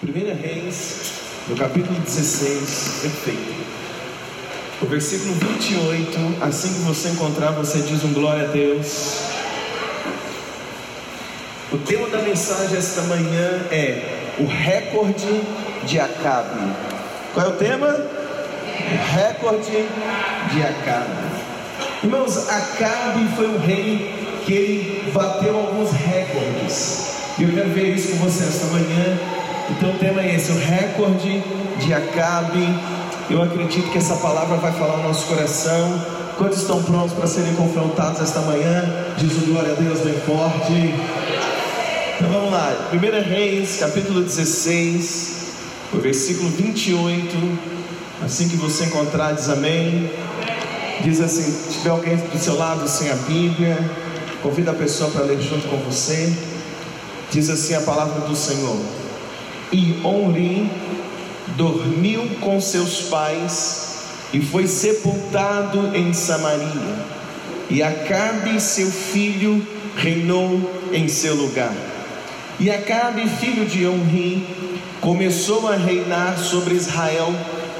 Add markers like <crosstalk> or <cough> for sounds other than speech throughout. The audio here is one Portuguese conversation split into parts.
1 Reis, no capítulo 16, perfeito. O versículo 28, assim que você encontrar, você diz um glória a Deus. O tema da mensagem esta manhã é o recorde de Acabe. Qual é o tema? O recorde de Acabe. Irmãos, Acabe foi um rei que bateu alguns recordes. E eu quero ver isso com você esta manhã. Então o tema é esse, o recorde de Acabe. Eu acredito que essa palavra vai falar no nosso coração. Quantos estão prontos para serem confrontados esta manhã? Diz o glória a Deus bem forte. Então vamos lá, 1 Reis, capítulo 16, o versículo 28. Assim que você encontrar, diz amém. Diz assim: se tiver alguém do seu lado sem a Bíblia, convida a pessoa para ler junto com você. Diz assim a palavra do Senhor: E Onri dormiu com seus pais e foi sepultado em Samaria. E Acabe, seu filho, reinou em seu lugar. E Acabe, filho de Onri, começou a reinar sobre Israel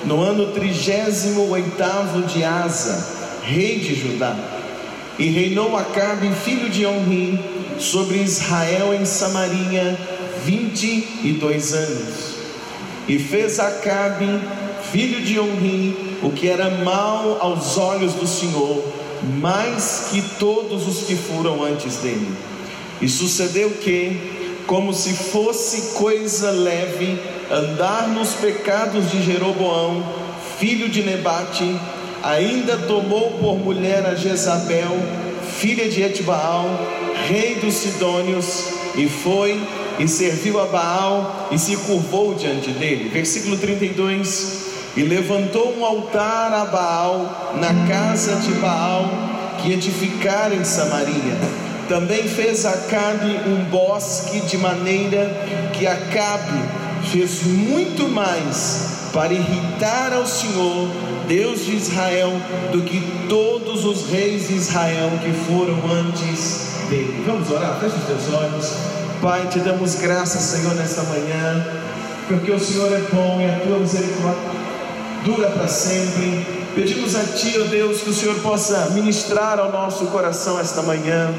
no ano trigésimo oitavo de Asa, rei de Judá. E reinou Acabe, filho de Onri, sobre Israel em Samaria vinte e dois anos. E fez Acabe, filho de Onri, o que era mal aos olhos do Senhor, mais que todos os que foram antes dele. E sucedeu que, como se fosse coisa leve, andar nos pecados de Jeroboão, filho de Nebate, ainda tomou por mulher a Jezabel, filha de Etbaal, rei dos Sidônios, e foi e serviu a Baal e se curvou diante dele. Versículo 32: E levantou um altar a Baal na casa de Baal que edificara em Samaria. Também fez Acabe um bosque de maneira que Acabe fez muito mais para irritar ao Senhor, Deus de Israel, do que todos os reis de Israel que foram antes dele. Vamos orar, feche os teus olhos. Pai, te damos graças, Senhor, nesta manhã, porque o Senhor é bom e a tua misericórdia dura para sempre. Pedimos a Ti, ó oh Deus, que o Senhor possa ministrar ao nosso coração esta manhã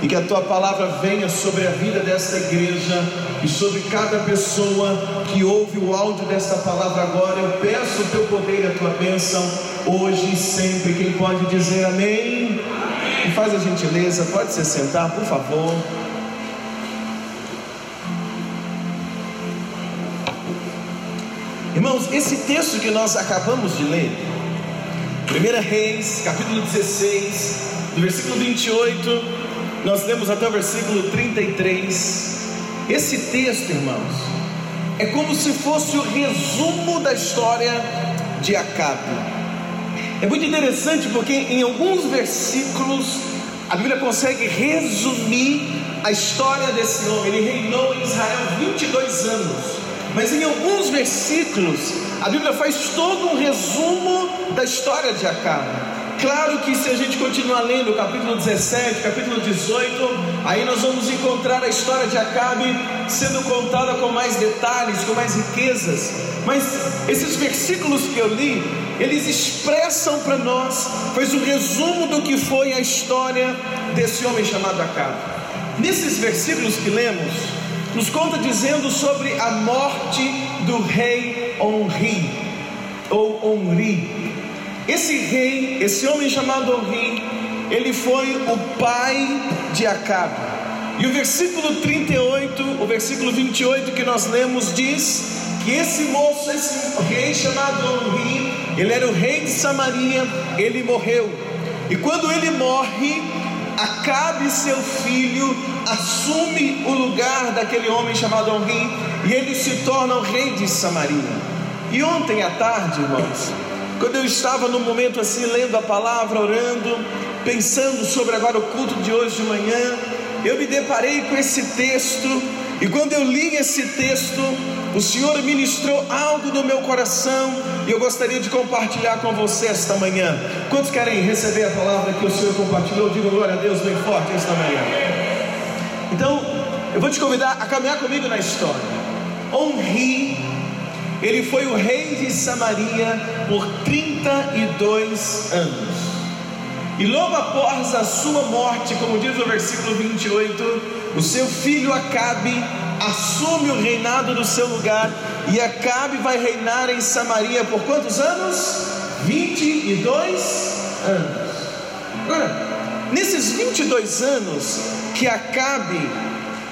e que a Tua palavra venha sobre a vida desta igreja e sobre cada pessoa que ouve o áudio desta palavra agora. Eu peço o Teu poder e a Tua bênção hoje e sempre. Quem pode dizer amém? amém. E faz a gentileza, pode se sentar, por favor. Irmãos, esse texto que nós acabamos de ler, 1 Reis, capítulo 16, do versículo 28, nós lemos até o versículo 33. Esse texto, irmãos, é como se fosse o resumo da história de Acabe. É muito interessante porque em alguns versículos a Bíblia consegue resumir a história desse homem. Ele reinou em Israel 22 anos. Mas em alguns versículos, a Bíblia faz todo um resumo da história de Acabe. Claro que se a gente continuar lendo o capítulo 17, capítulo 18, aí nós vamos encontrar a história de Acabe sendo contada com mais detalhes, com mais riquezas. Mas esses versículos que eu li, eles expressam para nós, faz um resumo do que foi a história desse homem chamado Acabe. Nesses versículos que lemos, nos conta dizendo sobre a morte do rei Onri, ou Onri. Esse rei, esse homem chamado Onri, ele foi o pai de Acabe. E o versículo 38, o versículo 28 que nós lemos diz que esse moço, esse rei chamado Onri, ele era o rei de Samaria, ele morreu. E quando ele morre, Acabe, seu filho, assume o lugar daquele homem chamado Onri e ele se torna o rei de Samaria. E ontem à tarde, irmãos, quando eu estava num momento assim, lendo a palavra, orando, pensando sobre agora o culto de hoje de manhã, eu me deparei com esse texto, e quando eu li esse texto, o Senhor ministrou algo no meu coração, e eu gostaria de compartilhar com você esta manhã. Quantos querem receber a palavra que o Senhor compartilhou? Diga glória a Deus bem forte esta manhã. Então, eu vou te convidar a caminhar comigo na história. Honre ele foi o rei de Samaria por 32 anos. E logo após a sua morte, como diz o versículo 28, o seu filho Acabe assume o reinado do seu lugar, e Acabe vai reinar em Samaria por quantos anos? 22 anos. Agora, nesses 22 anos que Acabe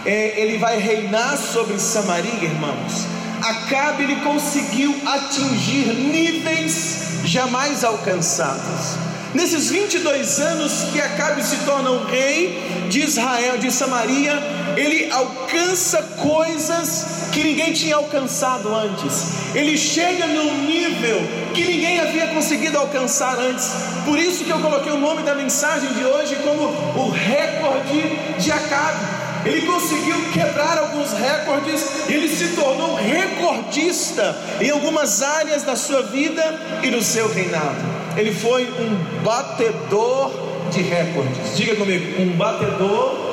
é, ele vai reinar sobre Samaria, irmãos, Acabe ele conseguiu atingir níveis jamais alcançados. Nesses 22 anos que Acabe se torna o rei de Israel, de Samaria, ele alcança coisas que ninguém tinha alcançado antes. Ele chega num nível que ninguém havia conseguido alcançar antes. Por isso que eu coloquei o nome da mensagem de hoje como o recorde de Acabe. Ele conseguiu quebrar alguns recordes, ele se tornou recordista em algumas áreas da sua vida e do seu reinado. Ele foi um batedor de recordes. Diga comigo, um batedor.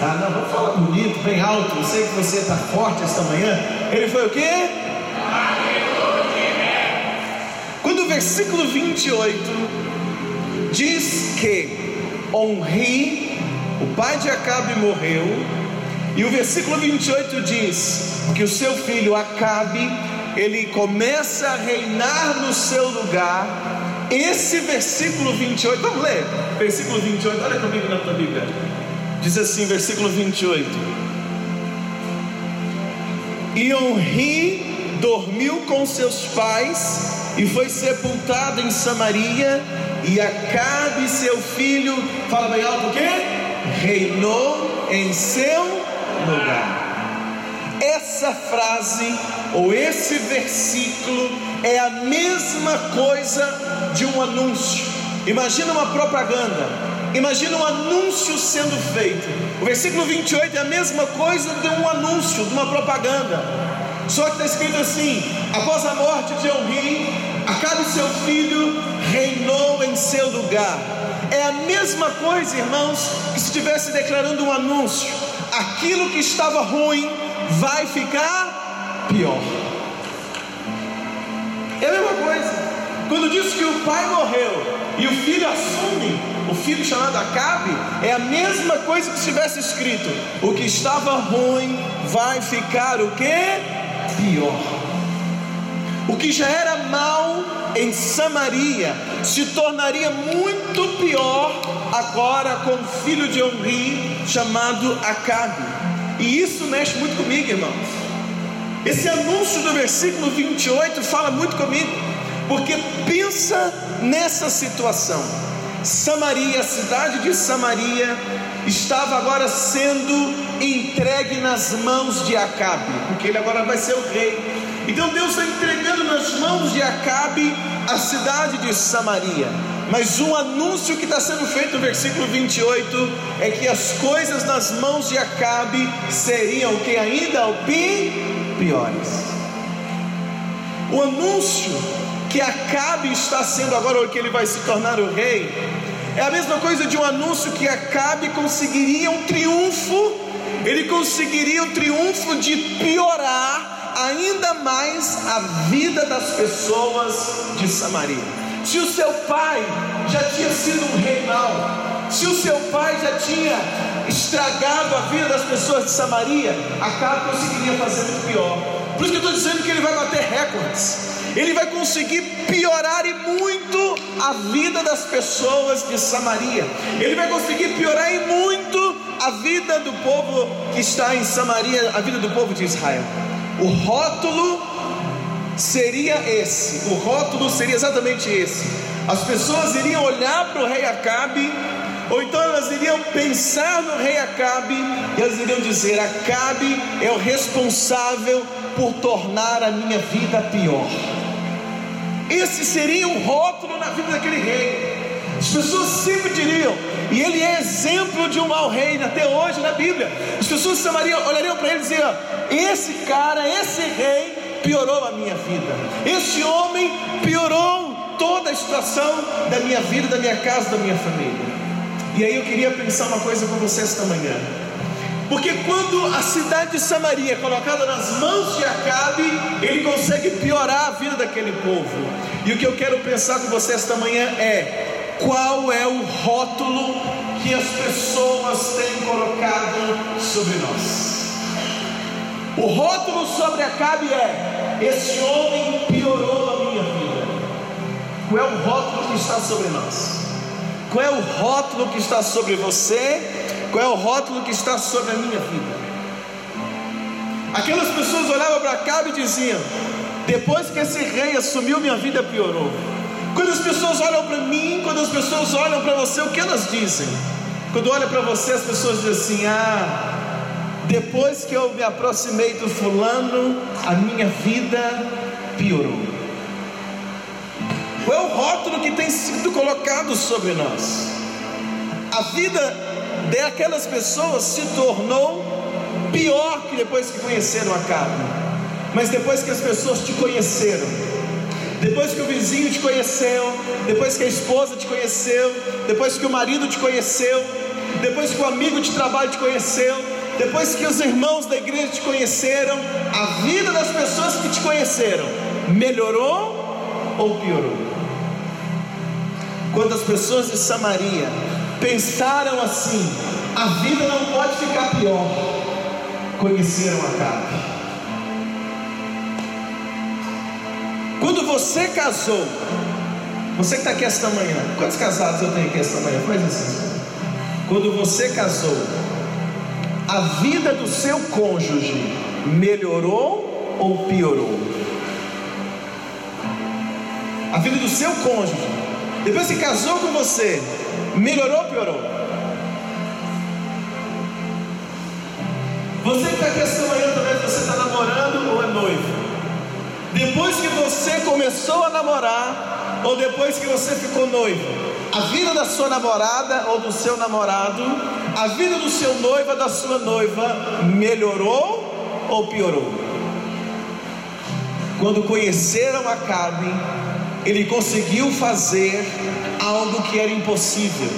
Ah, não, vamos falar bonito, bem alto. Eu sei que você está forte esta manhã. Ele foi o quê? Quando o versículo 28 diz que honre o pai de Acabe morreu, e o versículo 28 diz que o seu filho Acabe, ele começa a reinar no seu lugar. Esse versículo 28, vamos ler, versículo 28, olha comigo na tua Bíblia. Diz assim, versículo 28. E Onri dormiu com seus pais e foi sepultado em Samaria, e Acabe, seu filho, fala bem alto o quê? reinou em seu lugar. Essa frase ou esse versículo é a mesma coisa de um anúncio. Imagina uma propaganda. Imagina um anúncio sendo feito. O versículo 28 é a mesma coisa de um anúncio, de uma propaganda. Só que está escrito assim: após a morte de Onri, Acabe seu filho reinou em seu lugar. É a mesma coisa, irmãos, que se estivesse declarando um anúncio: aquilo que estava ruim vai ficar pior. É a mesma coisa. Quando diz que o pai morreu e o filho assume, o filho chamado Acabe, é a mesma coisa que se tivesse escrito: o que estava ruim vai ficar o que? Pior. O que já era mal em Samaria se tornaria muito pior agora com o filho de Onri chamado Acabe. E isso mexe muito comigo, irmãos. Esse anúncio do versículo 28 fala muito comigo, porque pensa nessa situação. Samaria, a cidade de Samaria, estava agora sendo entregue nas mãos de Acabe, porque ele agora vai ser o rei. Então Deus está entregando nas mãos de Acabe a cidade de Samaria. Mas um anúncio que está sendo feito no versículo 28 é que as coisas nas mãos de Acabe seriam que ainda o piores. O anúncio que Acabe está sendo agora, que ele vai se tornar o rei, é a mesma coisa de um anúncio que Acabe conseguiria um triunfo, ele conseguiria o triunfo de piorar ainda mais a vida das pessoas de Samaria. Se o seu pai já tinha sido um rei mau, se o seu pai já tinha estragado a vida das pessoas de Samaria, Acabe conseguiria fazer muito pior. Por isso que eu estou dizendo que ele vai bater recordes. Ele vai conseguir piorar e muito a vida das pessoas de Samaria. Ele vai conseguir piorar e muito a vida do povo que está em Samaria, a vida do povo de Israel. O rótulo seria esse, o rótulo seria exatamente esse. As pessoas iriam olhar para o rei Acabe, ou então elas iriam pensar no rei Acabe, e elas iriam dizer: Acabe é o responsável por tornar a minha vida pior. Esse seria um rótulo na vida daquele rei. As pessoas sempre diriam, e ele é exemplo de um mau rei até hoje na Bíblia. As pessoas chamariam, olhariam para ele e diziam: Esse cara, esse rei piorou a minha vida. Esse homem piorou toda a situação da minha vida, da minha casa, da minha família. E aí eu queria pensar uma coisa com você esta manhã. Porque quando a cidade de Samaria é colocada nas mãos de Acabe, ele consegue piorar a vida daquele povo. E o que eu quero pensar com você esta manhã é: qual é o rótulo que as pessoas têm colocado sobre nós? O rótulo sobre Acabe é: esse homem piorou a minha vida. Qual é o rótulo que está sobre nós? Qual é o rótulo que está sobre você? Qual é o rótulo que está sobre a minha vida? Aquelas pessoas olhavam para Acabe e diziam: depois que esse rei assumiu, minha vida piorou. Quando as pessoas olham para mim, quando as pessoas olham para você, o que elas dizem? Quando olham para você, as pessoas dizem assim: ah, depois que eu me aproximei do fulano, a minha vida piorou. Qual é o rótulo que tem sido colocado sobre nós? A vida daquelas pessoas se tornou pior que depois que conheceram a carne. Mas depois que as pessoas te conheceram, depois que o vizinho te conheceu, depois que a esposa te conheceu, depois que o marido te conheceu, depois que o amigo de trabalho te conheceu, depois que os irmãos da igreja te conheceram, a vida das pessoas que te conheceram melhorou ou piorou? Quando as pessoas de Samaria pensaram assim: a vida não pode ficar pior. Conheceram Acabe. Quando você casou, você que está aqui esta manhã, quantos casados eu tenho aqui esta manhã? Faz assim. Quando você casou, a vida do seu cônjuge melhorou ou piorou? A vida do seu cônjuge, depois que casou com você, Melhorou ou piorou? Você que está aqui esta manhã, talvez você está namorando ou é noivo. Depois que você começou a namorar, ou depois que você ficou noivo, a vida da sua namorada ou do seu namorado, a vida do seu noivo ou da sua noiva melhorou ou piorou? Quando conheceram Acabe, ele conseguiu fazer algo que era impossível.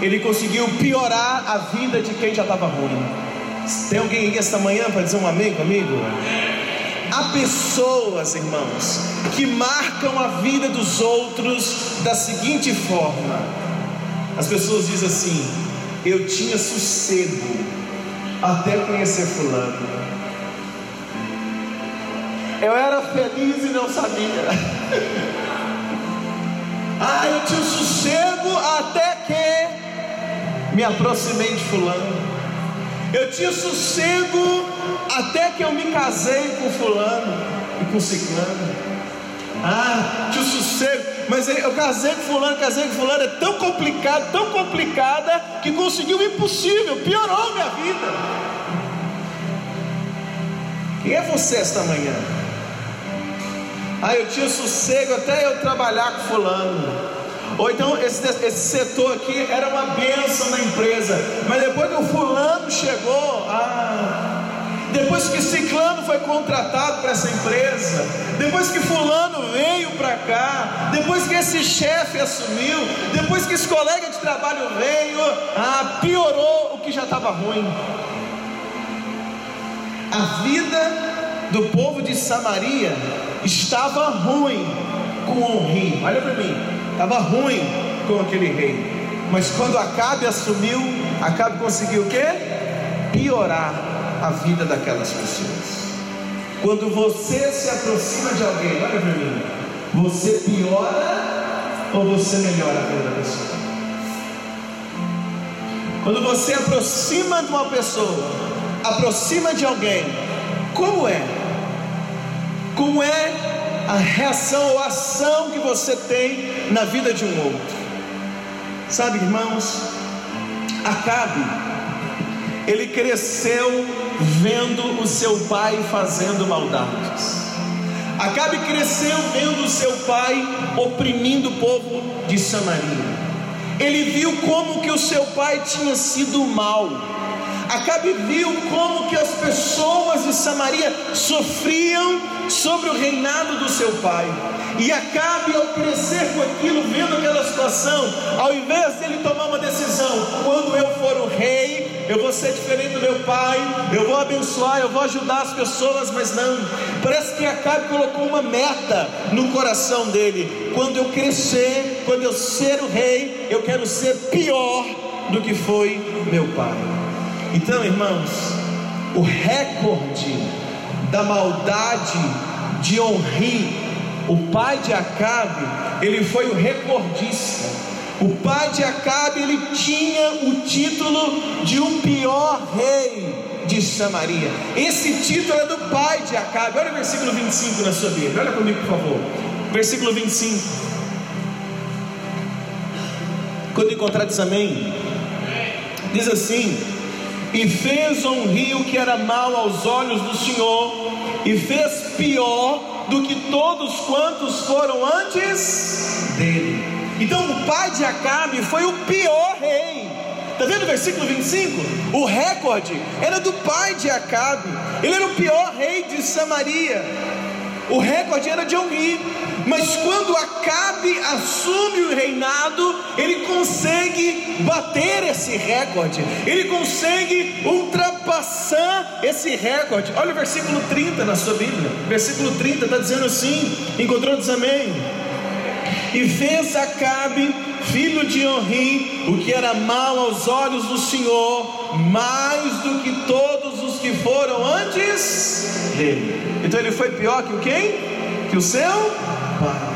Ele conseguiu piorar a vida de quem já estava ruim. Tem alguém aqui esta manhã para dizer um amém comigo? Há pessoas, irmãos, que marcam a vida dos outros da seguinte forma: as pessoas dizem assim, eu tinha sossego até conhecer Fulano. Eu era feliz e não sabia. <laughs> Ah, eu tinha sossego até que me aproximei de fulano. Eu tinha sossego até que eu me casei com fulano e com ciclano. Ah, tinha sossego, mas eu casei com fulano, casei com fulano, é tão complicado, tão complicada, que conseguiu o impossível, piorou minha vida. Quem é você esta manhã? Ah, eu tinha sossego até eu trabalhar com fulano. Ou então esse, esse setor aqui era uma benção na empresa. Mas depois que o fulano chegou, ah, depois que Ciclano foi contratado para essa empresa, depois que Fulano veio para cá, depois que esse chefe assumiu, depois que esse colega de trabalho veio, ah, piorou o que já estava ruim. A vida do povo de Samaria estava ruim com o rei. Olha para mim, estava ruim com aquele rei. Mas quando Acabe assumiu, Acabe conseguiu o quê? Piorar a vida daquelas pessoas. Quando você se aproxima de alguém, olha para mim, você piora ou você melhora a vida da pessoa? Quando você aproxima de uma pessoa, aproxima de alguém, como é? Como é a reação ou ação que você tem na vida de um outro? Sabe, irmãos, Acabe, ele cresceu vendo o seu pai fazendo maldades. Acabe cresceu vendo o seu pai oprimindo o povo de Samaria. Ele viu como que o seu pai tinha sido mal Acabe viu como que as pessoas de Samaria sofriam sobre o reinado do seu pai. E Acabe, ao crescer com aquilo, vendo aquela situação, ao invés dele tomar uma decisão, quando eu for o rei, eu vou ser diferente do meu pai, eu vou abençoar, eu vou ajudar as pessoas, mas não. Parece que Acabe colocou uma meta no coração dele: quando eu crescer, quando eu ser o rei, eu quero ser pior do que foi meu pai. Então, irmãos, o recorde da maldade de Onri, o pai de Acabe, ele foi o recordista. O pai de Acabe ele tinha o título de o pior rei de Samaria. Esse título é do pai de Acabe. Olha o versículo 25 na sua Bíblia. Olha comigo, por favor. Versículo 25. Quando encontrar diz amém. Diz assim: E fez um rio que era mau aos olhos do Senhor, e fez pior do que todos quantos foram antes dele. Então o pai de Acabe foi o pior rei. Está vendo o versículo 25? O recorde era do pai de Acabe. Ele era o pior rei de Samaria. O recorde era de Onri. Mas quando Acabe assume o reinado, ele consegue bater esse recorde. Ele consegue ultrapassar esse recorde. Olha o versículo 30 na sua Bíblia. Versículo 30 está dizendo assim: encontrou diz amém. E fez Acabe, filho de Onri, o que era mal aos olhos do Senhor, mais do que todos os que foram antes dele. Então ele foi pior que o quem? Que o seu pai.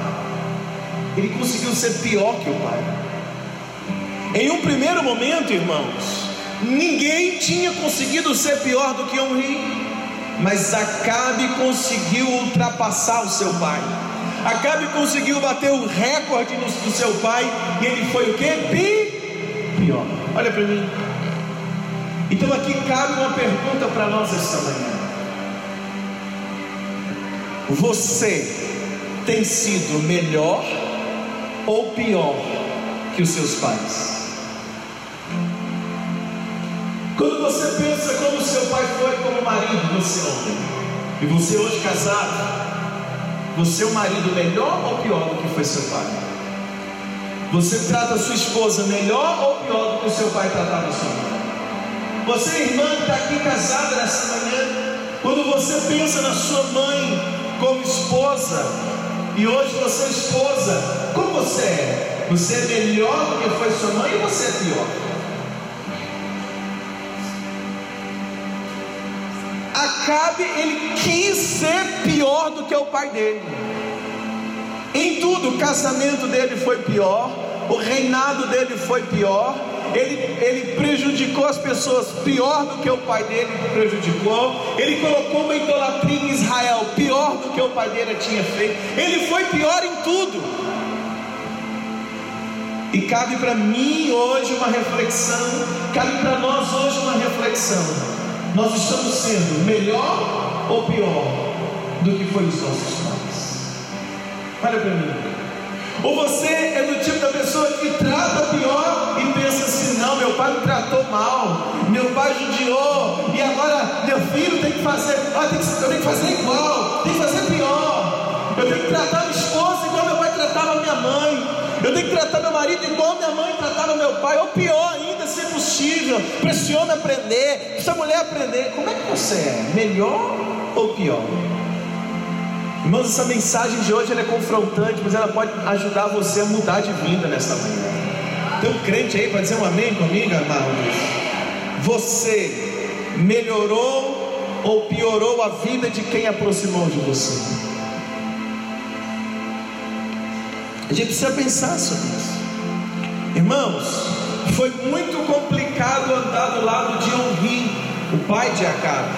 Ele conseguiu ser pior que o pai. Em um primeiro momento, irmãos, ninguém tinha conseguido ser pior do que Onri, mas Acabe conseguiu ultrapassar o seu pai. Acabe conseguiu bater o recorde do seu pai e ele foi o? Pi, pior. Olha para mim. Então aqui cabe uma pergunta para nós esta manhã. Você tem sido melhor ou pior que os seus pais? Quando você pensa como seu pai foi como marido, você homem, e você hoje casado, você é um marido melhor ou pior do que foi seu pai? Você trata sua esposa melhor ou pior do que o seu pai tratava sua mãe? Você, irmã, que está aqui casada nessa manhã, quando você pensa na sua mãe como esposa, e hoje você é esposa, como você é? Você é melhor do que foi sua mãe ou você é pior? Acabe, ele quis ser pior do que o pai dele. Em tudo, o casamento dele foi pior, o reinado dele foi pior, ele, ele prejudicou as pessoas pior do que o pai dele prejudicou, ele colocou uma idolatria em Israel pior do que o pai dele tinha feito, ele foi pior em tudo. E cabe para mim hoje uma reflexão, cabe para nós hoje uma reflexão nós estamos sendo melhor ou pior do que foi os nossos pais? Olha para mim. Ou você é do tipo da pessoa que trata pior e meu pai me tratou mal, meu pai judiou, e agora meu filho tem que fazer, ah, tem que, eu tenho que fazer igual, tem que fazer pior, eu tenho que tratar minha esposa igual meu pai tratava minha mãe, eu tenho que tratar meu marido igual minha mãe tratava meu pai, ou pior ainda, se possível, homem aprender, essa mulher aprender. Como é que você é? Melhor ou pior? Irmãos, essa mensagem de hoje é confrontante, mas ela pode ajudar você a mudar de vida nesta manhã. Tem um crente aí para dizer um amém comigo, amados? Você melhorou ou piorou a vida de quem aproximou de você? A gente precisa pensar sobre isso. Irmãos, foi muito complicado andar do lado de Onri, o pai de Acabe.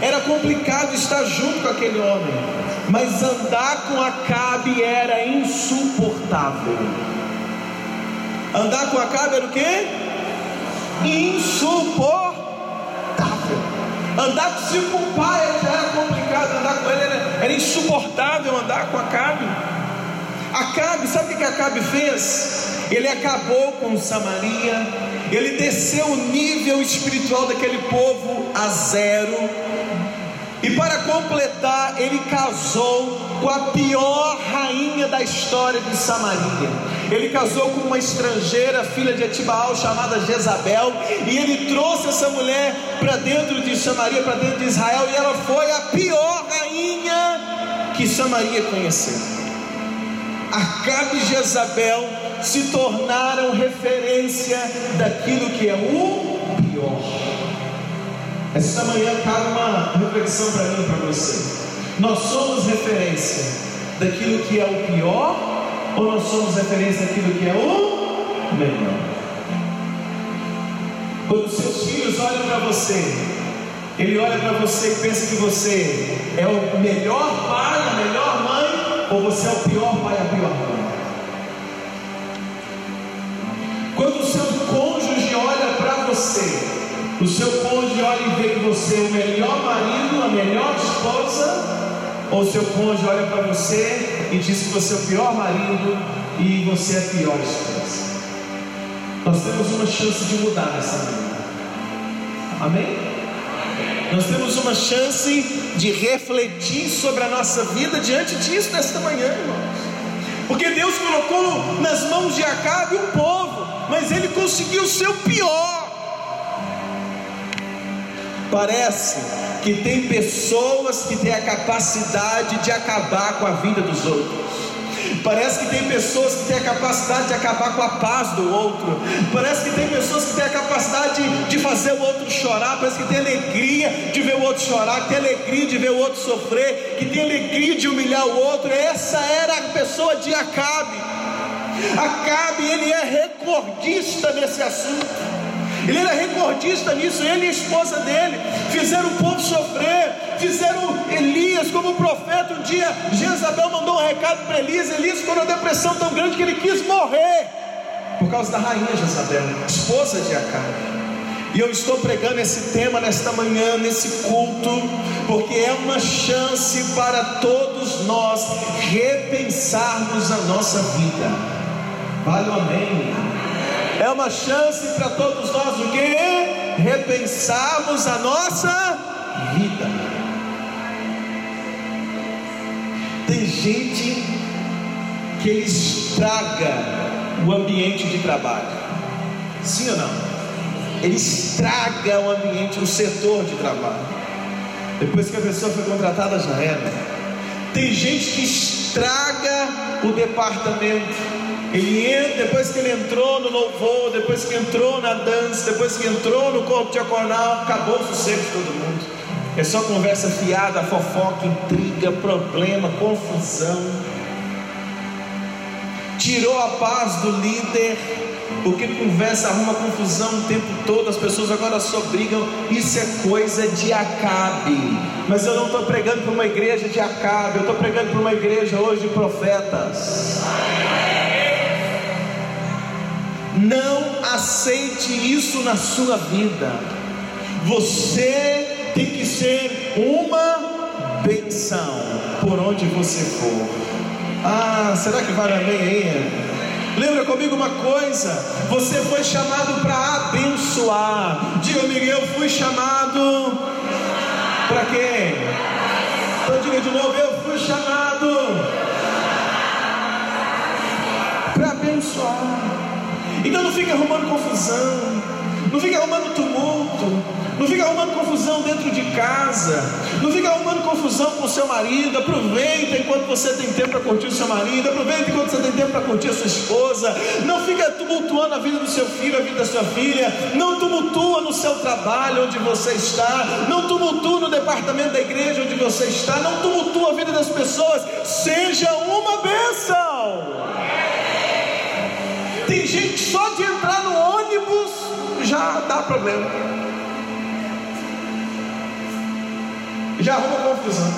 Era complicado estar junto com aquele homem, mas andar com Acabe era insuportável. Andar com Acabe era o quê? Insuportável. Andar com o pai já era complicado, andar com ele era, era insuportável andar com Acabe. Acabe, sabe o que Acabe fez? Ele acabou com Samaria, ele desceu o nível espiritual daquele povo a zero, e para completar, ele casou com a pior rainha da história de Samaria. Ele casou com uma estrangeira, filha de Etibaal, chamada Jezabel, e ele trouxe essa mulher para dentro de Samaria, para dentro de Israel, e ela foi a pior rainha que Samaria conheceu. Acabe e Jezabel se tornaram referência daquilo que é o pior. Essa manhã cabe uma reflexão para mim e para você. Nós somos referência daquilo que é o pior ou nós somos referência daquilo que é o melhor? Quando seus filhos olham para você, ele olha para você e pensa que você é o melhor pai, a melhor mãe, ou você é o pior pai, a pior mãe? Quando o seu cônjuge olha para você, o seu cônjuge olha e vê que você é o melhor marido, a melhor esposa, ou seu cônjuge olha para você e diz que você é o pior marido e você é a pior esposa. Nós temos uma chance de mudar nessa manhã. Amém? Nós temos uma chance de refletir sobre a nossa vida diante disso nesta manhã, irmãos. Porque Deus colocou nas mãos de Acabe um povo, mas ele conseguiu o pior. Parece que tem pessoas que têm a capacidade de acabar com a vida dos outros. Parece que tem pessoas que têm a capacidade de acabar com a paz do outro. Parece que tem pessoas que têm a capacidade de fazer o outro chorar. Parece que tem alegria de ver o outro chorar, que tem alegria de ver o outro sofrer, que tem alegria de humilhar o outro. Essa era a pessoa de Acabe. Acabe, ele é recordista nesse assunto. Ele era recordista nisso, ele e a esposa dele fizeram o povo sofrer, fizeram Elias como profeta. Um dia Jezabel mandou um recado para Elias. Elias ficou numa depressão tão grande que ele quis morrer por causa da rainha Jezabel, esposa de Acabe. E eu estou pregando esse tema nesta manhã, nesse culto, porque é uma chance para todos nós repensarmos a nossa vida. Vale o amém. É uma chance para todos nós o que? Repensarmos a nossa vida. Tem gente que estraga o ambiente de trabalho. Sim ou não? Ele estraga o ambiente, o setor de trabalho. Depois que a pessoa foi contratada, já era. Tem gente que estraga o departamento entra, depois que ele entrou no louvor, depois que entrou na dança, depois que entrou no corpo diaconal, acabou o sossego de todo mundo. É só conversa fiada, fofoca, intriga, problema, confusão. Tirou a paz do líder, porque conversa arruma confusão o tempo todo, as pessoas agora só brigam. Isso é coisa de Acabe. Mas eu não estou pregando para uma igreja de Acabe, eu estou pregando para uma igreja hoje de profetas. Não aceite isso na sua vida. Você tem que ser uma benção por onde você for. Ah, será que vale amém aí? Lembra comigo uma coisa: você foi chamado para abençoar. Diga comigo, eu fui chamado para quê? Então diga de novo, eu fui chamado Então não fique arrumando confusão, não fique arrumando tumulto, não fique arrumando confusão dentro de casa, não fique arrumando confusão com o seu marido. Aproveita enquanto você tem tempo para curtir o seu marido, aproveita enquanto você tem tempo para curtir a sua esposa. Não fica tumultuando a vida do seu filho, a vida da sua filha. Não tumultua no seu trabalho onde você está, não tumultua no departamento da igreja onde você está, não tumultua a vida das pessoas. Seja uma bênção. Gente só de entrar no ônibus já dá problema. Já arruma confusão.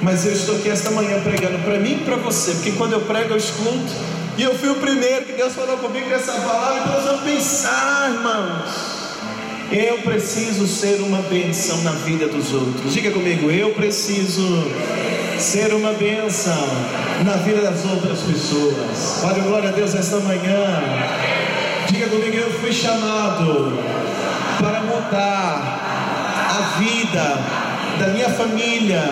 Mas eu estou aqui esta manhã pregando para mim e para você, porque quando eu prego eu escuto, e eu fui o primeiro que Deus falou comigo nessa palavra, então nós vamos pensar, irmãos. Eu preciso ser uma benção na vida dos outros. Diga comigo, eu preciso ser uma benção na vida das outras pessoas. Olha, glória a Deus esta manhã. Diga comigo, eu fui chamado para mudar a vida da minha família,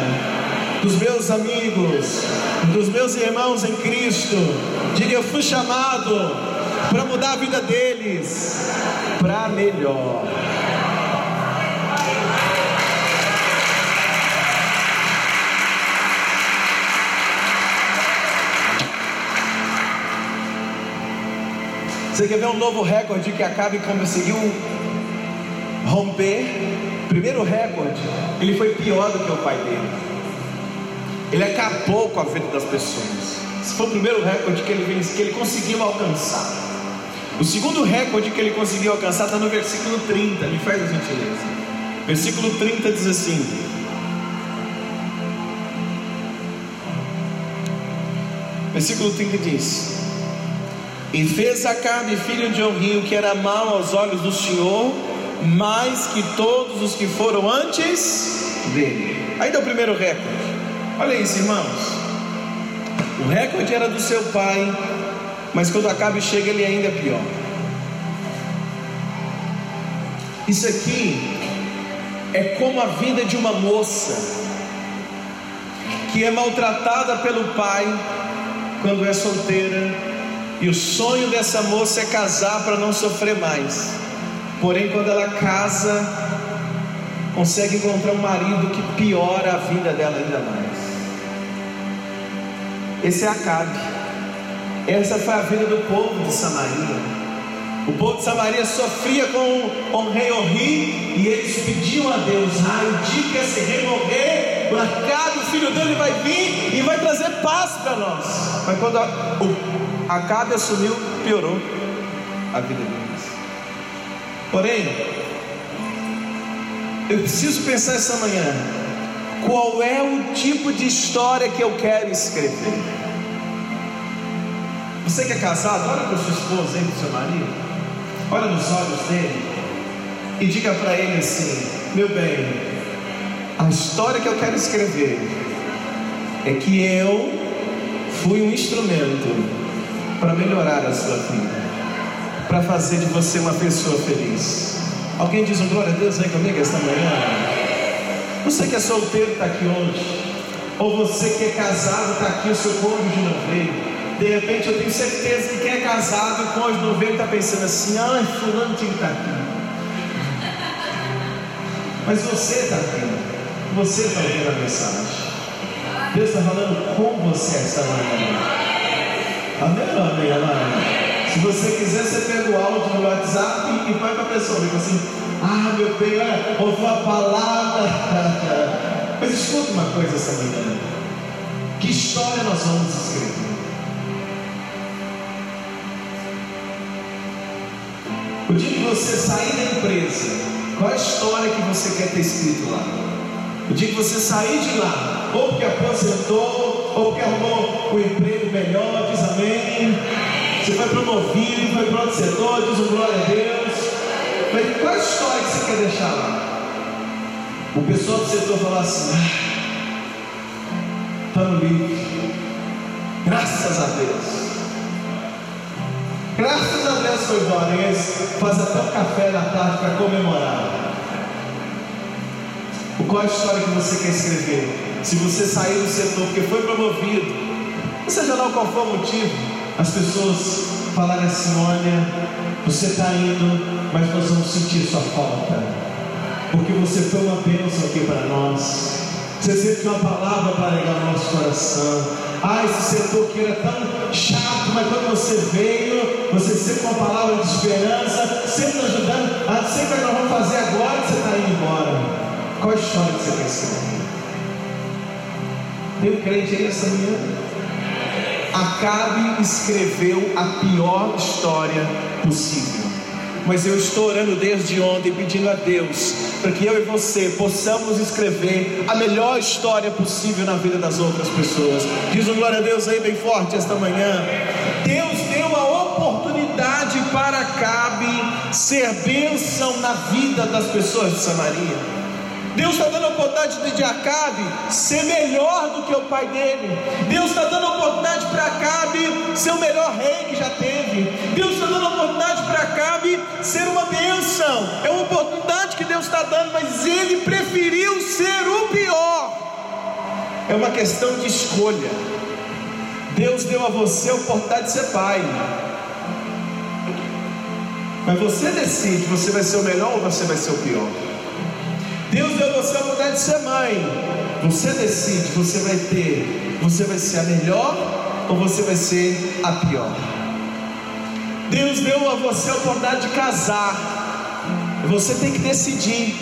dos meus amigos, dos meus irmãos em Cristo. Diga: Eu fui chamado para mudar a vida deles para melhor. Você quer ver um novo recorde que Acabe conseguiu romper? Primeiro recorde, ele foi pior do que o pai dele. Ele acabou com a vida das pessoas. Esse foi o primeiro recorde que ele, que ele conseguiu alcançar. O segundo recorde que ele conseguiu alcançar está no versículo 30. Me faz a gentileza. Versículo 30 diz assim: Versículo 30 diz: e fez Acabe, filho de Onri, que era mal aos olhos do Senhor, mais que todos os que foram antes dele. Aí deu o primeiro recorde. Olha isso, irmãos. O recorde era do seu pai, mas quando Acabe chega, ele ainda é pior. Isso aqui é como a vida de uma moça que é maltratada pelo pai quando é solteira e o sonho dessa moça é casar para não sofrer mais. Porém, quando ela casa, consegue encontrar um marido que piora a vida dela ainda mais. Esse é Acabe. Essa foi a vida do povo de Samaria. O povo de Samaria sofria com o rei Orri e eles pediam a Deus: Ah, que esse rei morrer, o Acabe, o filho dele, vai vir e vai trazer paz para nós. Mas quando a, o Acabe assumiu, piorou a vida deles. Porém, eu preciso pensar essa manhã: qual é o tipo de história que eu quero escrever? Você que é casado, olha para sua esposa e para o seu marido, olha nos olhos dele e diga para ele assim: meu bem, a história que eu quero escrever é que eu fui um instrumento para melhorar a sua vida, para fazer de você uma pessoa feliz. Alguém diz um glória a Deus aí comigo esta manhã? Você que é solteiro está aqui hoje, ou você que é casado está aqui, o seu cônjuge não veio. De repente eu tenho certeza que quem é casado o cônjuge não veio está pensando assim: ai, fulano tinha que estar tá aqui. Mas você está aqui, você está ouvindo a mensagem. Deus está falando com você esta manhã. Amém, amém? Se você quiser, você pega o áudio no WhatsApp e, e vai para a pessoa. Fica assim, ah, meu bem, olha, ouviu a palavra. <laughs> Mas escuta uma coisa essa manhã. Que história nós vamos escrever? O dia que você sair da empresa, qual é a história que você quer ter escrito lá? O dia que você sair de lá, ou porque aposentou, ou porque arrumou um emprego melhor, diz amém. Você foi promovido, foi para outro setor, diz um glória a Deus. Mas qual a história que você quer deixar lá? O pessoal do setor fala assim: estamos livres. Graças a Deus. Graças a Deus foi embora. Eles fazem até um café da tarde para comemorar. Qual a história que você quer escrever? Se você sair do setor porque foi promovido, seja lá qual for o motivo, as pessoas falarem assim: olha, você está indo, mas nós vamos sentir sua falta, porque você foi uma bênção aqui para nós. Você sempre uma palavra para ligar o nosso coração. Ah, esse setor que era tão chato, mas quando você veio, você sempre uma palavra de esperança, sempre nos ajudando. Ah, sempre que nós vamos fazer agora que você está indo embora. Qual a história que você quer escrever? Tem um crente aí essa manhã? Acabe escreveu a pior história possível. Mas eu estou orando desde ontem pedindo a Deus para que eu e você possamos escrever a melhor história possível na vida das outras pessoas. Diz um glória a Deus aí bem forte esta manhã. Deus deu a oportunidade para Acabe ser bênção na vida das pessoas de Samaria. Deus está dando a oportunidade de Acabe ser melhor do que o pai dele. Deus está dando a oportunidade para Acabe ser o melhor rei que já teve. Deus está dando a oportunidade para Acabe ser uma bênção. É uma oportunidade que Deus está dando, mas ele preferiu ser o pior. é uma questão de escolha. Deus deu a você a oportunidade de ser pai. Mas você decide, você vai ser o melhor ou você vai ser o pior. Deus deu você a oportunidade de ser mãe. Você decide, você vai ter, você vai ser a melhor ou você vai ser a pior. Deus deu a você a oportunidade de casar. Você tem que decidir.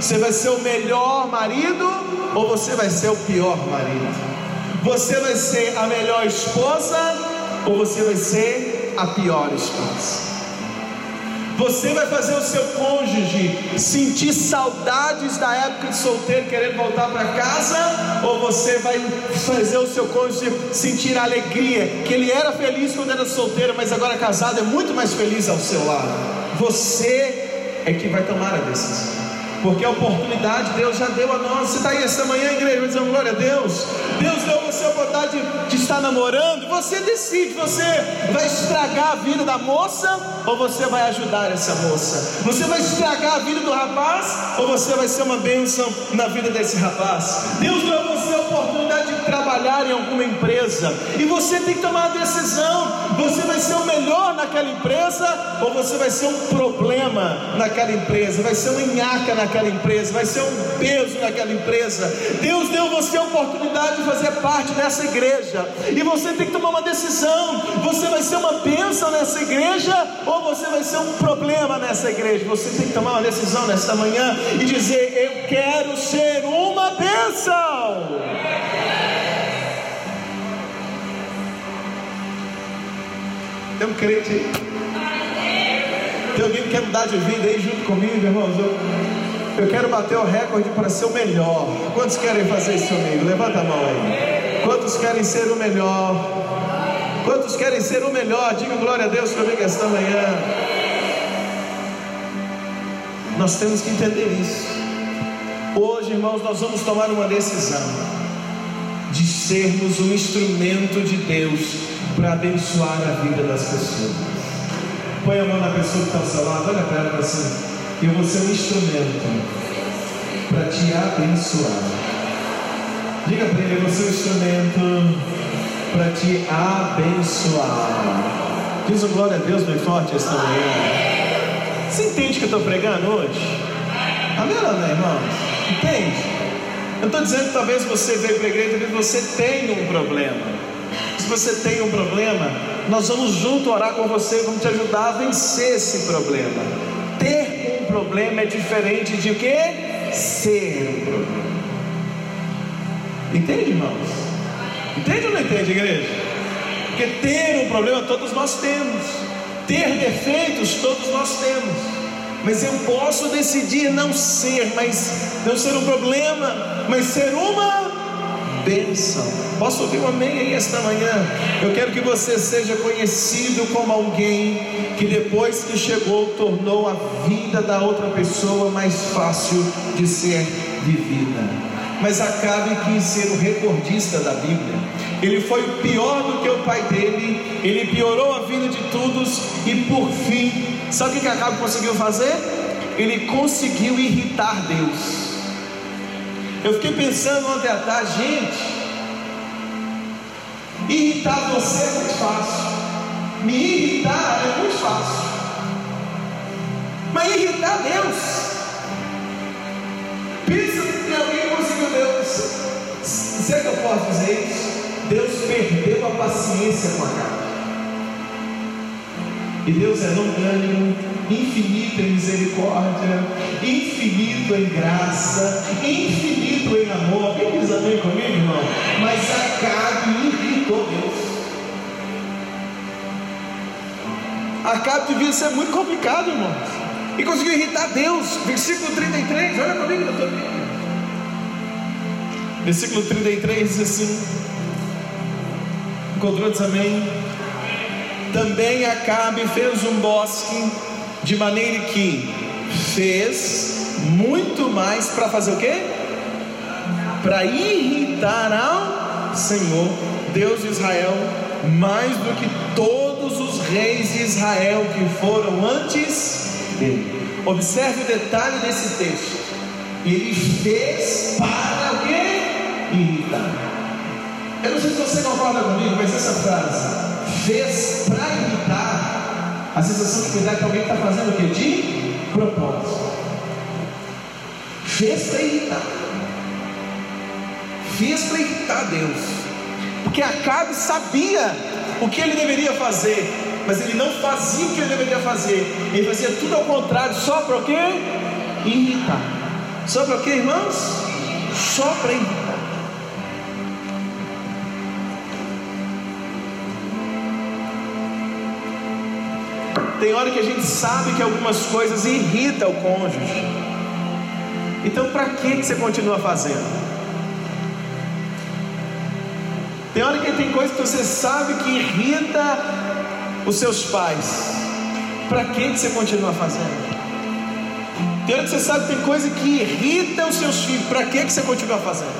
Você vai ser o melhor marido ou você vai ser o pior marido? Você vai ser a melhor esposa ou você vai ser a pior esposa? Você vai fazer o seu cônjuge sentir saudades da época de solteiro, querendo voltar para casa? Ou você vai fazer o seu cônjuge sentir alegria, que ele era feliz quando era solteiro, mas agora casado é muito mais feliz ao seu lado? Você é que vai tomar a decisão porque a oportunidade Deus já deu a nós. Você está aí esta manhã, igreja, dizendo glória a Deus. Deus deu você a oportunidade de estar namorando. Você decide: você vai estragar a vida da moça ou você vai ajudar essa moça? Você vai estragar a vida do rapaz ou você vai ser uma bênção na vida desse rapaz? Deus deu trabalhar em alguma empresa e você tem que tomar a decisão: você vai ser o melhor naquela empresa ou você vai ser um problema naquela empresa, vai ser um enhaca naquela empresa, vai ser um peso naquela empresa. Deus deu você a oportunidade de fazer parte dessa igreja, e você tem que tomar uma decisão: você vai ser uma bênção nessa igreja ou você vai ser um problema nessa igreja? Você tem que tomar uma decisão nesta manhã e dizer: Eu quero ser uma bênção. Tem um crente aí? Tem alguém que quer mudar de vida aí junto comigo, irmãos? Eu eu quero bater o recorde para ser o melhor. Quantos querem fazer isso comigo? Levanta a mão aí. Quantos querem ser o melhor? Quantos querem ser o melhor? Diga glória a Deus comigo esta manhã. Nós temos que entender isso. Hoje, irmãos, nós vamos tomar uma decisão de sermos um instrumento de Deus para abençoar a vida das pessoas. Põe a mão na pessoa que está ao seu lado, olha para ela assim. Eu vou ser um instrumento para te abençoar. Diga para ele, eu vou ser um instrumento para te abençoar. Diz um glória a Deus bem forte esta manhã. Você entende que eu estou pregando hoje? Amém ou não, irmãos? Entende? Eu estou dizendo que talvez você veio para a igreja e você tem um problema. Se você tem um problema, nós vamos junto orar com você, vamos te ajudar a vencer esse problema. Ter problema é diferente de o que? Ser um problema. Entende, irmãos? Entende ou não entende, igreja? Porque ter um problema todos nós temos, ter defeitos todos nós temos, mas eu posso decidir não ser, mas não ser um problema, mas ser uma bênção. Posso ouvir um amém aí esta manhã? Eu quero que você seja conhecido como alguém que depois que chegou tornou a vida da outra pessoa mais fácil de ser vivida. Mas Acabe quis ser o recordista da Bíblia. Ele foi pior do que o pai dele, ele piorou a vida de todos e por fim, sabe o que Acabe conseguiu fazer? Ele conseguiu irritar Deus. Eu fiquei pensando ontem à tarde, gente, irritar você é muito fácil, me irritar é muito fácil, mas irritar Deus, pensa que alguém conseguiu Deus, será que eu posso dizer isso? Deus perdeu a paciência com a carne. E Deus é longânimo, infinito em misericórdia, infinito em graça, infinito em amor. Quem diz amém comigo, irmão? Mas Acabe irritou Deus. Acabe devia ser muito complicado, irmãos. E conseguiu irritar Deus. Versículo 33, olha comigo na tua Bíblia. Versículo 33 diz assim: Encontrou diz amém? Também Acabe fez um bosque, de maneira que fez muito mais para fazer o quê? Para irritar ao Senhor, Deus de Israel, mais do que todos os reis de Israel que foram antes dele. Observe o detalhe desse texto. Ele fez para o quê? Irritar. sei se você concorda comigo, mas essa frase fez para irritar, a sensação que me dá é que alguém está fazendo o quê? De propósito. Fez para irritar. Fez para irritar Deus. Porque Acabe sabia o que ele deveria fazer, mas ele não fazia o que ele deveria fazer. Ele fazia tudo ao contrário, só para o quê? Irritar. Só para o quê, irmãos? Só para irritar. Tem hora que a gente sabe que algumas coisas irritam o cônjuge. Então, para que você continua fazendo? Tem hora que tem coisa que você sabe que irrita os seus pais. Para que você continua fazendo? Tem hora que você sabe que tem coisa que irrita os seus filhos. Para que você continua fazendo?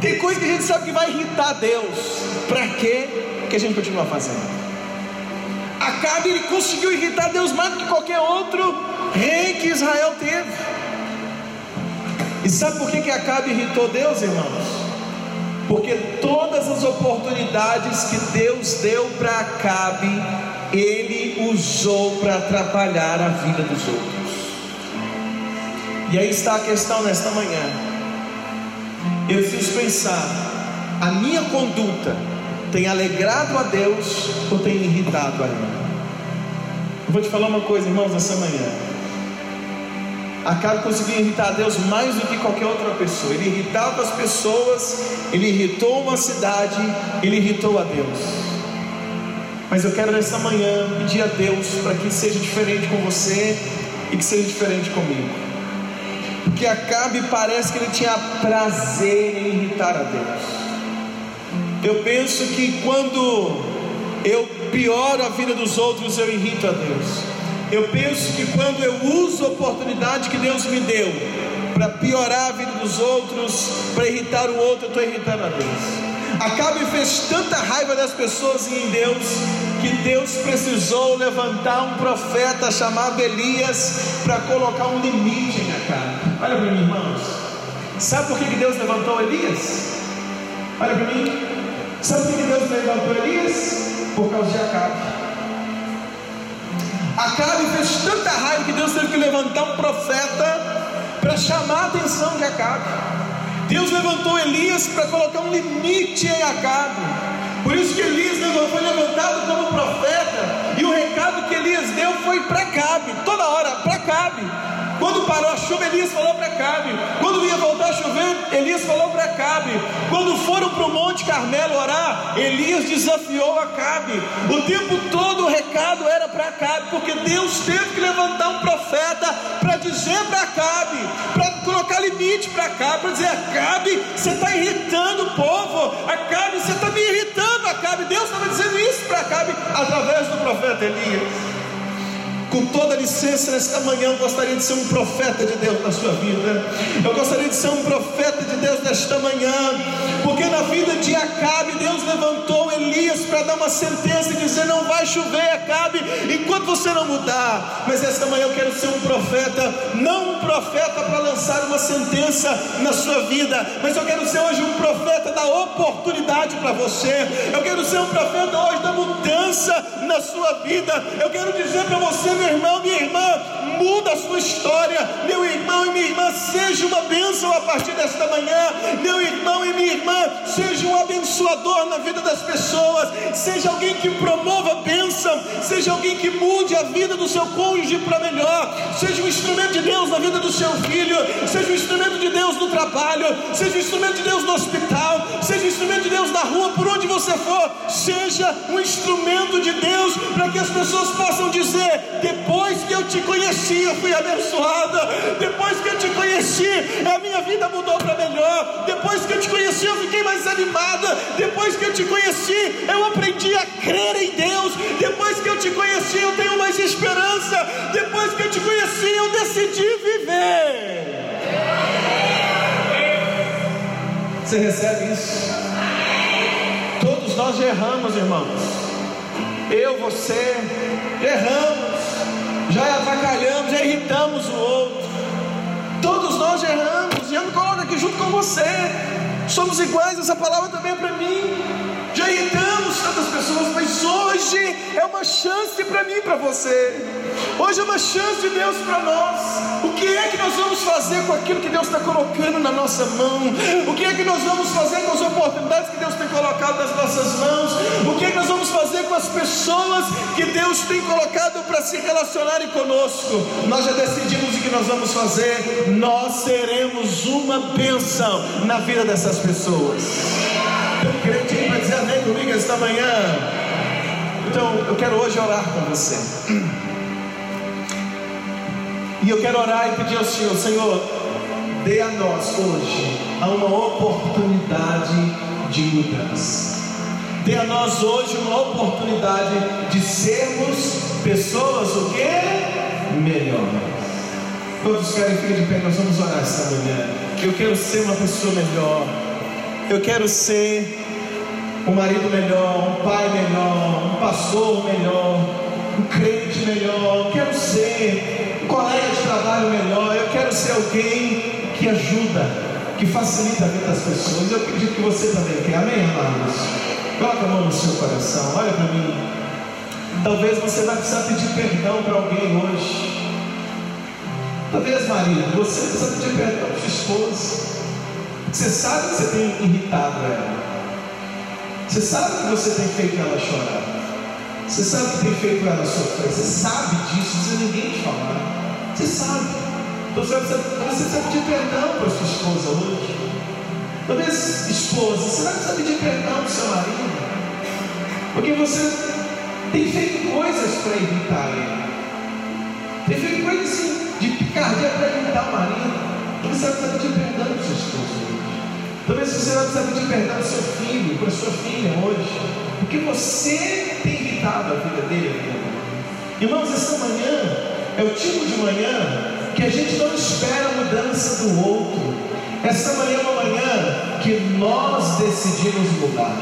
Tem coisa que a gente sabe que vai irritar Deus. Para que a gente continua fazendo? Acabe ele conseguiu irritar Deus mais do que qualquer outro rei que Israel teve. E sabe por que, que Acabe irritou Deus, irmãos? Porque todas as oportunidades que Deus deu para Acabe, ele usou para atrapalhar a vida dos outros. E aí está a questão nesta manhã. Eu preciso pensar: a minha conduta tem alegrado a Deus ou tem irritado a Ele? Eu vou te falar uma coisa, irmãos, nessa manhã. Acabe conseguia irritar a Deus mais do que qualquer outra pessoa. Ele irritava as pessoas, ele irritou uma cidade, ele irritou a Deus. Mas eu quero nessa manhã pedir a Deus para que seja diferente com você e que seja diferente comigo. Porque Acabe parece que ele tinha prazer em irritar a Deus. Eu penso que quando eu pioro a vida dos outros, eu irrito a Deus. Eu penso que quando eu uso a oportunidade que Deus me deu para piorar a vida dos outros, para irritar o outro, eu estou irritando a Deus. Acabe fez tanta raiva das pessoas e em Deus que Deus precisou levantar um profeta chamado Elias para colocar um limite em Acabe. Olha para mim, irmãos. Sabe por que Deus levantou Elias? Olha para mim. Sabe por que Deus levantou Elias? Por causa de Acabe. Acabe fez tanta raiva que Deus teve que levantar um profeta para chamar a atenção de Acabe. Deus levantou Elias para colocar um limite em Acabe. Por isso que Elias foi levantado como profeta, e o recado que Elias deu foi para Acabe, toda hora, para Acabe. Quando parou a chuva, Elias falou para Cabe. Quando ia voltar a chover, Elias falou para Cabe. Quando foram para o Monte Carmelo orar, Elias desafiou a Cabe. O tempo todo o recado era para Cabe, porque Deus teve que levantar um profeta para dizer para Cabe, para colocar limite para Cabe, para dizer: Cabe, você está irritando o povo. Cabe, você está me irritando. Cabe, Deus estava dizendo isso para Cabe através do profeta Elias. Com toda licença, nesta manhã eu gostaria de ser um profeta de Deus na sua vida. Eu gostaria de ser um profeta de Deus nesta manhã, porque na vida de Acabe, Deus levantou Elias para dar uma sentença e dizer: Não vai chover, Acabe, enquanto você não mudar. Mas esta manhã eu quero ser um profeta, não um profeta para lançar uma sentença na sua vida, mas eu quero ser hoje um profeta da oportunidade para você. Eu quero ser um profeta hoje da mudança na sua vida. Eu quero dizer para você, meu irmão, minha irmã, muda a sua história. Meu irmão e minha irmã, seja uma bênção a partir desta manhã. Meu irmão e minha irmã, seja um abençoador na vida das pessoas. Seja alguém que promova bênção. Seja alguém que mude a vida do seu cônjuge para melhor. Seja um instrumento de Deus na vida do seu filho. Seja um instrumento de Deus no trabalho. Seja um instrumento de Deus no hospital. Seja um instrumento de Deus na rua, por onde você for. Seja um instrumento de Deus para que as pessoas possam dizer: depois que eu te conheci, eu fui abençoada. Depois que eu te conheci, a minha vida mudou para melhor. Depois que eu te conheci, eu fiquei mais animada. Depois que eu te conheci, eu aprendi a crer em Deus. Depois que eu te conheci, eu tenho mais esperança. Depois que eu te conheci, eu decidi viver. Você recebe isso? Todos nós erramos, irmãos eu, você, erramos, já avacalhamos, já irritamos o outro. Todos nós erramos, e eu me coloco aqui junto com você. Somos iguais, essa palavra também é para mim. Já irritamos tantas pessoas, mas hoje é uma chance para mim e para você. Hoje é uma chance de Deus para nós. O que é que nós vamos fazer com aquilo que Deus está colocando na nossa mão? O que é que nós vamos fazer com as oportunidades que Deus tem colocado nas nossas mãos? O que é que nós vamos fazer com as pessoas que Deus tem colocado para se relacionarem conosco? Nós já decidimos o que nós vamos fazer. Nós seremos uma bênção na vida dessas pessoas. Então, crente vai dizer amém comigo esta manhã. Então, eu quero hoje orar com você. E eu quero orar e pedir ao Senhor, Senhor, dê a nós hoje uma oportunidade de mudança. Dê a nós hoje uma oportunidade de sermos pessoas o que? Melhores. Todos querem ficar de pé, nós vamos orar esta manhã. Eu quero ser uma pessoa melhor. Eu quero ser um marido melhor, um pai melhor, um pastor melhor, um crente melhor. Eu quero ser um de trabalho melhor, eu quero ser alguém que ajuda, que facilita a vida das pessoas. Eu acredito que você também quer, amém, amados? Coloca a mão no seu coração, olha para mim. Talvez você vai precisar pedir perdão para alguém hoje. Talvez, marido, você precisa pedir perdão para sua esposa. Você sabe que você tem irritado ela. Você sabe que você tem feito ela chorar. Você sabe que tem feito ela sofrer. Você sabe disso, não precisa ninguém te falar. Você sabe. Então você precisa, pedir perdão para sua esposa hoje. Talvez, esposa, você vai precisar pedir perdão para o seu marido. Porque você tem feito coisas para irritar ele. Tem feito coisas assim, de picardia para irritar o marido. Talvez você vai precisar pedir perdão para sua esposa hoje. Talvez você vai precisar pedir perdão para seu filho, para sua filha hoje. Porque você tem irritado a vida dele. Irmãos, essa manhã é o tipo de manhã que a gente não espera a mudança do outro. Essa manhã é uma manhã que nós decidimos mudar.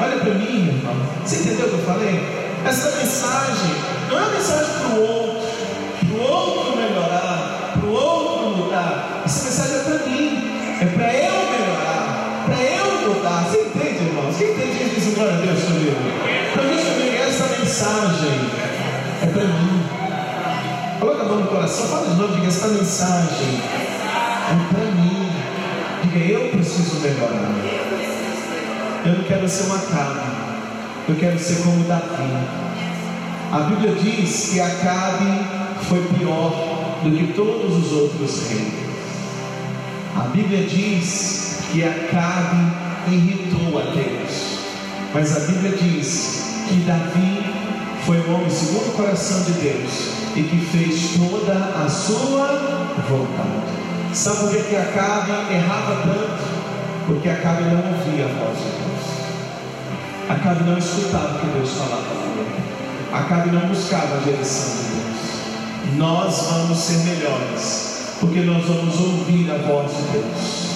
Olha para mim, irmão. Você entendeu o que eu falei? Essa mensagem não é uma mensagem para o outro, para o outro melhorar, para o outro mudar. Essa mensagem é para mim, é para eu melhorar, para eu mudar. Você entende, irmãos? Quem entende diz glória a Deus comigo? Para mim, essa mensagem é para mim. Coloca a mão no coração, fala de novo, diga essa mensagem é para mim. Diga, eu preciso melhorar. Eu não quero ser uma cabra, eu quero ser como Davi. A Bíblia diz que Acabe foi pior do que todos os outros reis. A Bíblia diz que Acabe irritou a Deus. Mas a Bíblia diz que Davi foi um homem segundo o coração de Deus e que fez toda a sua vontade. Sabe por que Acabe errava tanto? Porque Acabe não ouvia a voz de Deus. Acabe não escutava o que Deus falava ele. Acabe não buscava a direção de Deus. Nós vamos ser melhores, porque nós vamos ouvir a voz de Deus.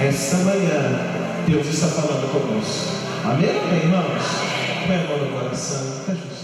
Esta manhã, Deus está falando conosco. Amém, irmãos? Põe a no coração.